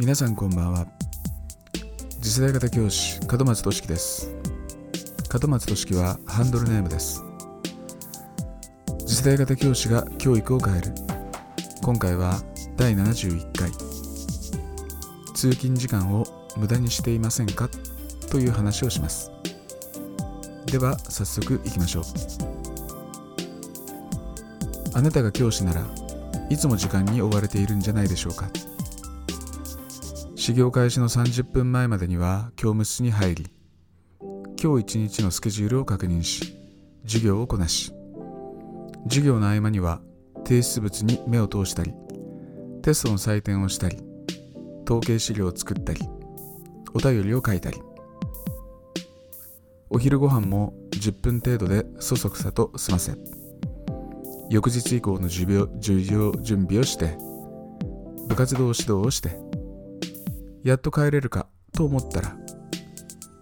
皆さんこんばんは。次世代型教師門松俊樹です。門松俊樹はハンドルネームです。次世代型教師が教育を変える。今回は第71回。通勤時間を無駄にしていませんか？という話をします。では早速いきましょう。あなたが教師ならいつも時間に追われているんじゃないでしょうか。始業開始の30分前までには教務室に入り今日一日のスケジュールを確認し授業をこなし。授業の合間には提出物に目を通したりテストの採点をしたり統計資料を作ったりお便りを書いたり。お昼ご飯も10分程度でそそくさと済ませ翌日以降の授業準備をして部活動指導をしてやっと帰れるかと思ったら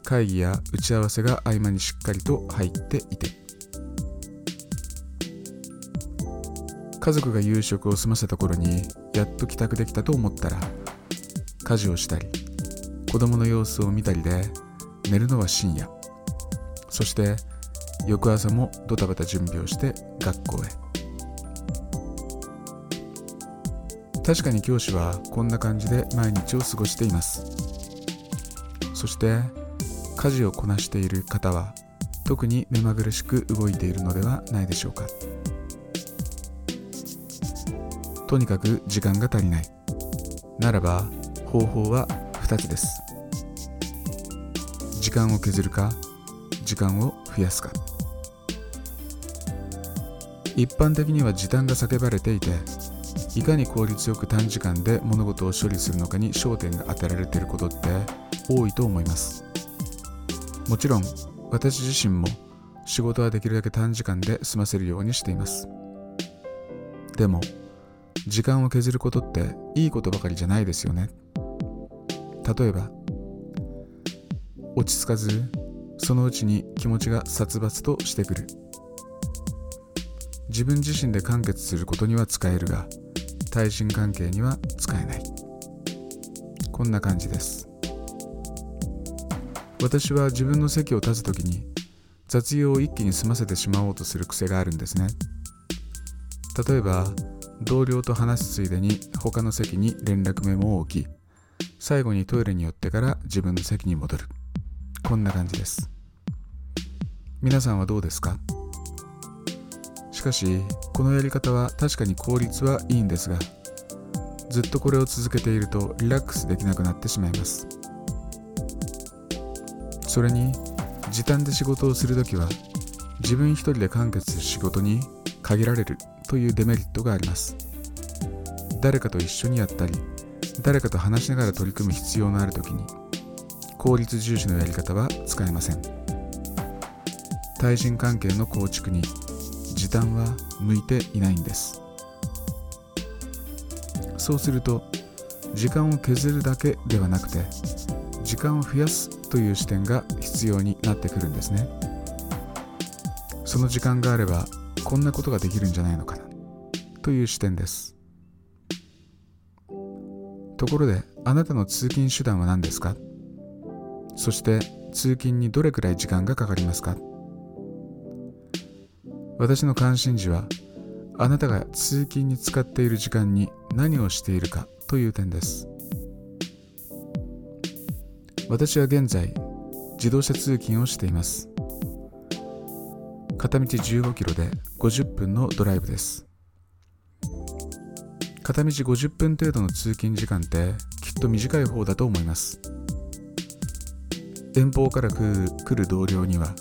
会議や打ち合わせが合間にしっかりと入っていて家族が夕食を済ませた頃にやっと帰宅できたと思ったら家事をしたり子供の様子を見たりで寝るのは深夜。そして翌朝もドタバタ準備をして学校へ。確かに教師はこんな感じで毎日を過ごしています。そして家事をこなしている方は特に目まぐるしく動いているのではないでしょうか。とにかく時間が足りない。ならば方法は2つです。時間を削るか時間を増やすか。一般的には時短が叫ばれていていかに効率よく短時間で物事を処理するのかに焦点が当てられていることって多いと思います。もちろん私自身も仕事はできるだけ短時間で済ませるようにしています。でも時間を削ることっていいことばかりじゃないですよね。例えば落ち着かずそのうちに気持ちが殺伐としてくる。自分自身で完結することには使えるが対人関係には使えない。こんな感じです。私は自分の席を立つ時に雑用を一気に済ませてしまおうとする癖があるんですね。例えば同僚と話すついでに他の席に連絡メモを置き最後にトイレに寄ってから自分の席に戻る。こんな感じです。皆さんはどうですか？かしこのやり方は確かに効率はいいんですがずっとこれを続けているとリラックスできなくなってしまいます。それに時短で仕事をするときは自分一人で完結する仕事に限られるというデメリットがあります。誰かと一緒にやったり誰かと話しながら取り組む必要のある時に効率重視のやり方は使えません。対人関係の構築に時短は向いていないんです。そうすると時間を削るだけではなくて時間を増やすという視点が必要になってくるんですね。その時間があればこんなことができるんじゃないのかなという視点です。ところであなたの通勤手段は何ですか？そして通勤にどれくらい時間がかかりますか？私の関心事はあなたが通勤に使っている時間に何をしているかという点です。私は現在自動車通勤をしています。片道15キロで50分のドライブです。片道50分程度の通勤時間ってきっと短い方だと思います。遠方から来る同僚には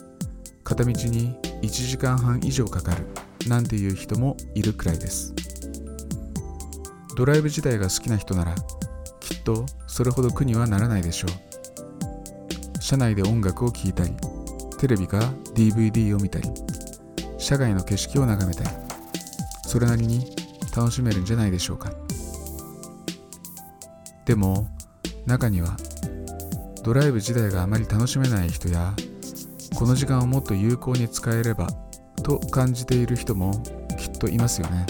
片道に1時間半以上かかる。なんていう人もいるくらいです。ドライブ自体が好きな人ならきっとそれほど苦にはならないでしょう。車内で音楽を聴いたりテレビか DVD を見たり車外の景色を眺めたりそれなりに楽しめるんじゃないでしょうか。でも中にはドライブ自体があまり楽しめない人やこの時間をもっと有効に使えればと感じている人もきっといますよね。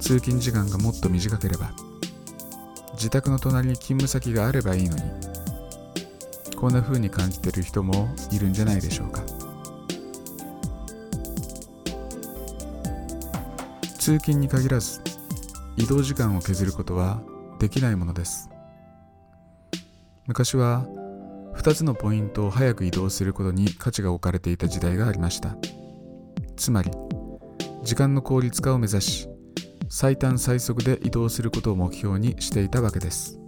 通勤時間がもっと短ければ自宅の隣に勤務先があればいいのにこんな風に感じている人もいるんじゃないでしょうか。通勤に限らず移動時間を削ることはできないものです。昔は2つのポイントを早く移動することに価値が置かれていた時代がありました。つまり時間の効率化を目指し最短最速で移動することを目標にしていたわけです。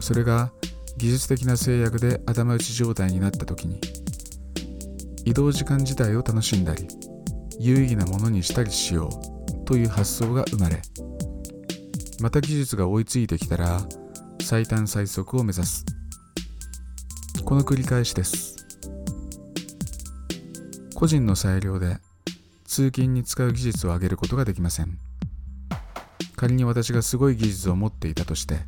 それが技術的な制約で頭打ち状態になった時に移動時間自体を楽しんだり有意義なものにしたりしようという発想が生まれまた技術が追いついてきたら最短最速を目指す。この繰り返しです。個人の裁量で通勤に使う技術を上げることができません。仮に私がすごい技術を持っていたとして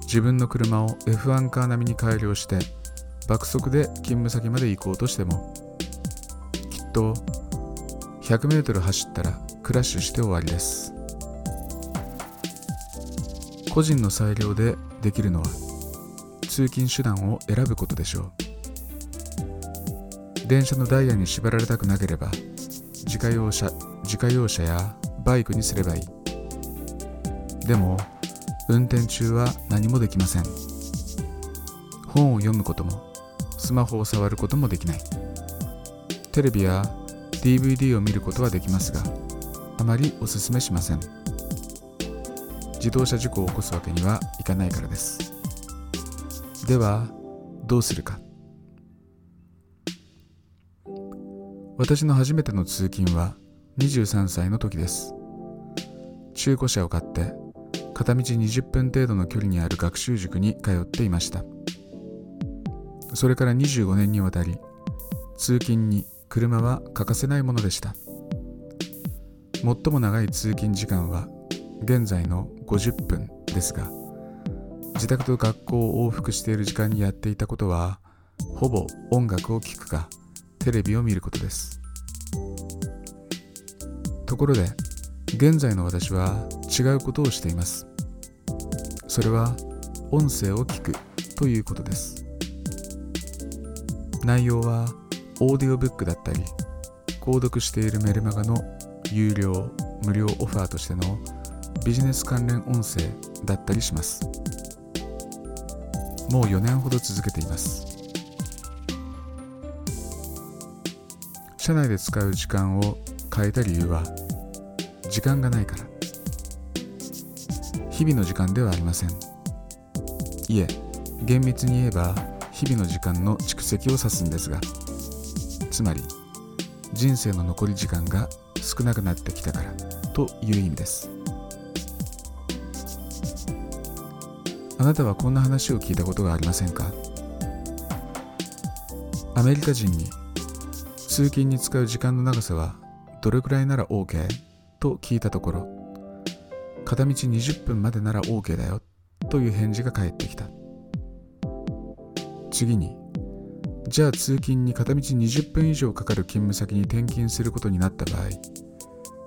自分の車を F1 カー並みに改良して爆速で勤務先まで行こうとしてもきっと 100m 走ったらクラッシュして終わりです。個人の裁量でできるのは通勤手段を選ぶことでしょう。電車のダイヤに縛られたくなければ自家用車自家用車やバイクにすればいい。でも運転中は何もできません。本を読むこともスマホを触ることもできない。テレビや DVD を見ることはできますがあまりおすすめしません。自動車事故を起こすわけにはいかないからです。ではどうするか。私の初めての通勤は23歳の時です。中古車を買って片道20分程度の距離にある学習塾に通っていました。それから25年にわたり通勤に車は欠かせないものでした。最も長い通勤時間は現在の50分ですが自宅と学校を往復している時間にやっていたことはほぼ音楽を聴くかテレビを見ることです。ところで現在の私は違うことをしています。それは音声を聞くということです。内容はオーディオブックだったり購読しているメルマガの有料無料オファーとしてのビジネス関連音声だったりします。もう4年ほど続けています。社内で使う時間を変えた理由は時間がないから。日々の時間ではありません。いえ厳密に言えば日々の時間の蓄積を指すんですが。つまり人生の残り時間が少なくなってきたからという意味です。あなたはこんな話を聞いたことがありませんか？アメリカ人に通勤に使う時間の長さはどれくらいなら OK? と聞いたところ片道20分までなら OK だよという返事が返ってきた。次にじゃあ通勤に片道20分以上かかる勤務先に転勤することになった場合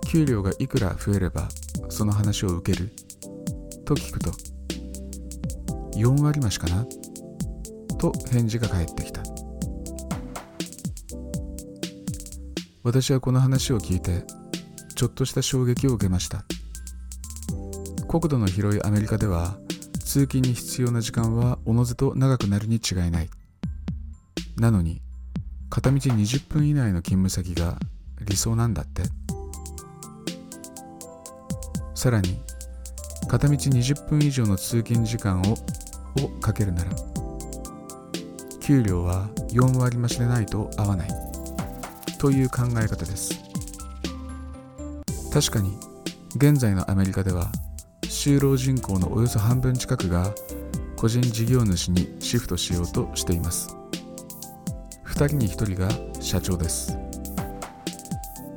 給料がいくら増えればその話を受ける？と聞くと4割増しかな？と返事が返ってきた。私はこの話を聞いてちょっとした衝撃を受けました。国土の広いアメリカでは通勤に必要な時間はおのずと長くなるに違いない。なのに片道20分以内の勤務先が理想なんだって。さらに片道20分以上の通勤時間ををかけるなら給料は4割増しでないと合わない。という考え方です。確かに現在のアメリカでは就労人口のおよそ半分近くが個人事業主にシフトしようとしています。2人に1人が社長です。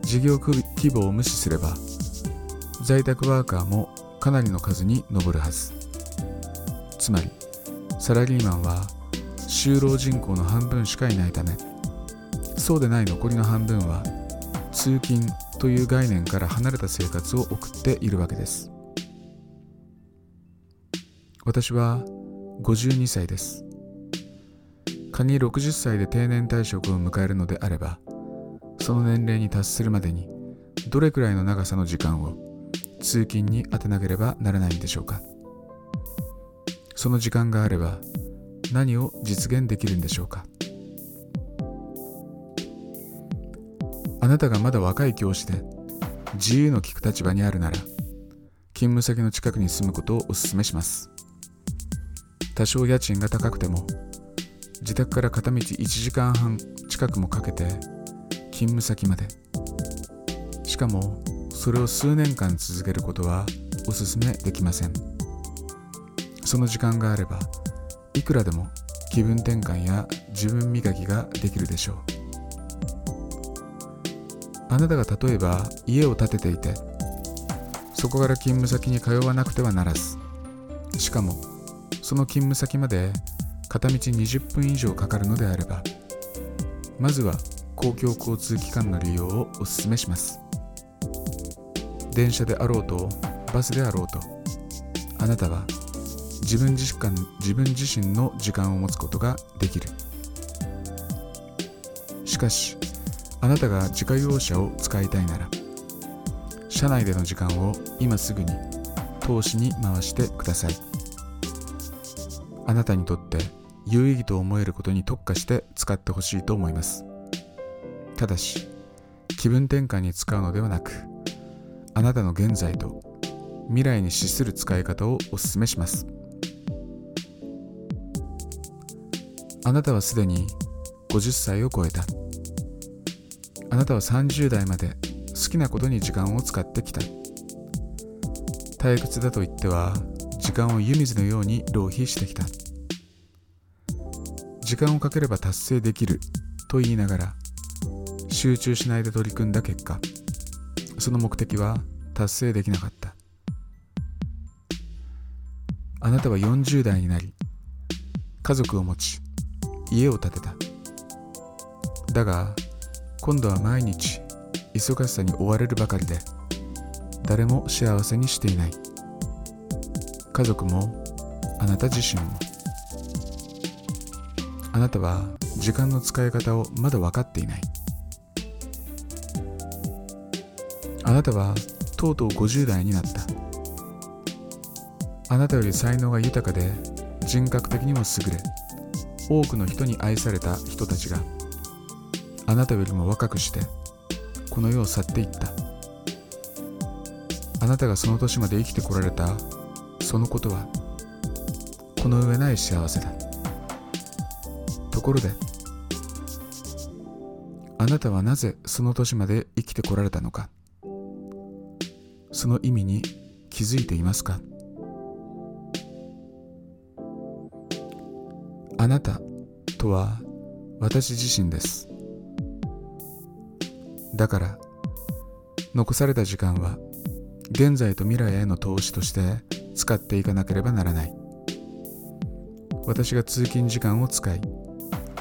事業規模を無視すれば在宅ワーカーもかなりの数に上るはず。つまりサラリーマンは就労人口の半分しかいないためそうでない残りの半分は通勤という概念から離れた生活を送っているわけです。私は52歳です。仮に60歳で定年退職を迎えるのであればその年齢に達するまでにどれくらいの長さの時間を通勤に当てなければならないんでしょうか。その時間があれば何を実現できるんでしょうか？あなたがまだ若い教師で自由の利く立場にあるなら勤務先の近くに住むことをお勧めします。多少家賃が高くても自宅から片道1時間半近くもかけて勤務先まで。しかもそれを数年間続けることはお勧めできません。その時間があればいくらでも気分転換や自分磨きができるでしょう。あなたが例えば家を建てていてそこから勤務先に通わなくてはならずしかもその勤務先まで片道20分以上かかるのであればまずは公共交通機関の利用をお勧めします。電車であろうとバスであろうとあなたは自分自身自分自身の時間を持つことができる。しかしあなたが自家用車を使いたいなら車内での時間を今すぐに投資に回してください。あなたにとって有意義と思えることに特化して使ってほしいと思います。ただし気分転換に使うのではなくあなたの現在と未来に資する使い方をお勧めします。あなたはすでに50歳を超えた。あなたは30代まで好きなことに時間を使ってきた。退屈だと言っては時間を湯水のように浪費してきた。時間をかければ達成できると言いながら集中しないで取り組んだ結果その目的は達成できなかった。あなたは40代になり家族を持ち家を建てた。だが今度は毎日忙しさに追われるばかりで誰も幸せにしていない。家族もあなた自身も。あなたは時間の使い方をまだ分かっていない。あなたはとうとう50代になった。あなたより才能が豊かで人格的にも優れ。多くの人に愛された人たちがあなたよりも若くしてこの世を去っていった。あなたがその年まで生きてこられたそのことはこの上ない幸せだ。ところであなたはなぜその年まで生きてこられたのか。その意味に気づいていますか？あなたとは私自身です。だから残された時間は現在と未来への投資として使っていかなければならない。私が通勤時間を使い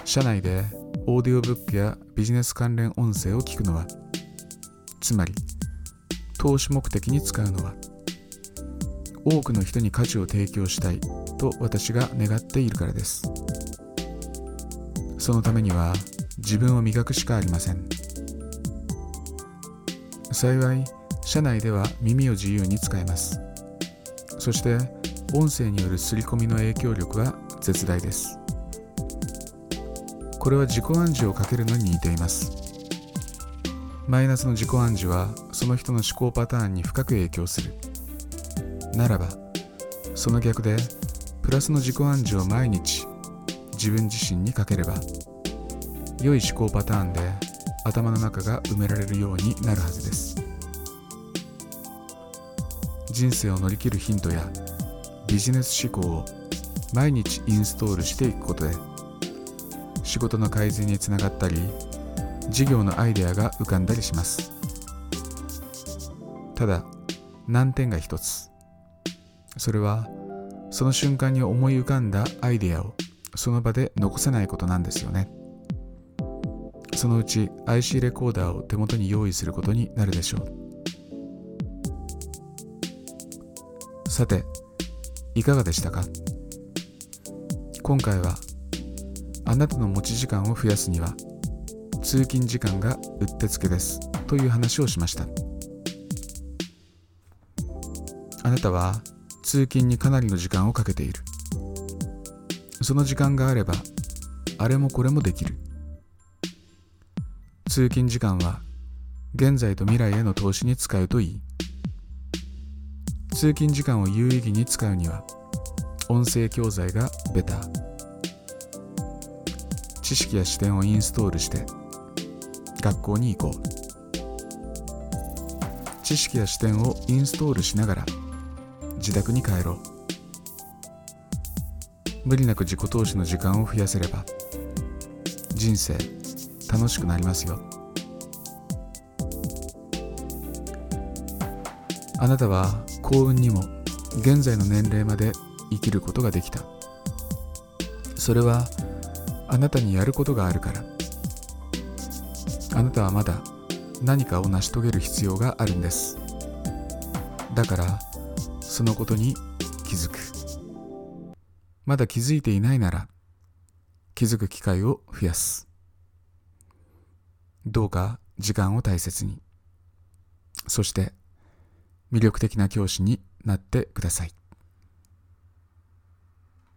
車内でオーディオブックやビジネス関連音声を聞くのはつまり投資目的に使うのは多くの人に価値を提供したいと私が願っているからです。そのためには自分を磨くしかありません。幸い社内では耳を自由に使えます。そして音声による刷り込みの影響力は絶大です。これは自己暗示をかけるのに似ています。マイナスの自己暗示はその人の思考パターンに深く影響する。ならばその逆でプラスの自己暗示を毎日自分自身にかければ良い思考パターンで頭の中が埋められるようになるはずです。人生を乗り切るヒントやビジネス思考を毎日インストールしていくことで仕事の改善につながったり事業のアイデアが浮かんだりします。ただ難点が一つ。それはその瞬間に思い浮かんだアイデアをその場で残せないことなんですよね。そのうち IC レコーダーを手元に用意することになるでしょう。さていかがでしたか？今回はあなたの持ち時間を増やすには通勤時間がうってつけですという話をしました。あなたは通勤にかなりの時間をかけている。その時間があればあれもこれもできる。通勤時間は現在と未来への投資に使うといい。通勤時間を有意義に使うには音声教材がベター。知識や視点をインストールして学校に行こう。知識や視点をインストールしながら自宅に帰ろう。無理なく自己投資の時間を増やせれば人生楽しくなりますよ。あなたは幸運にも現在の年齢まで生きることができた。それはあなたにやることがあるから。あなたはまだ何かを成し遂げる必要があるんです。だからそのことに気づく。まだ気づいていないなら気づく機会を増やす。どうか時間を大切に。そして魅力的な教師になってください。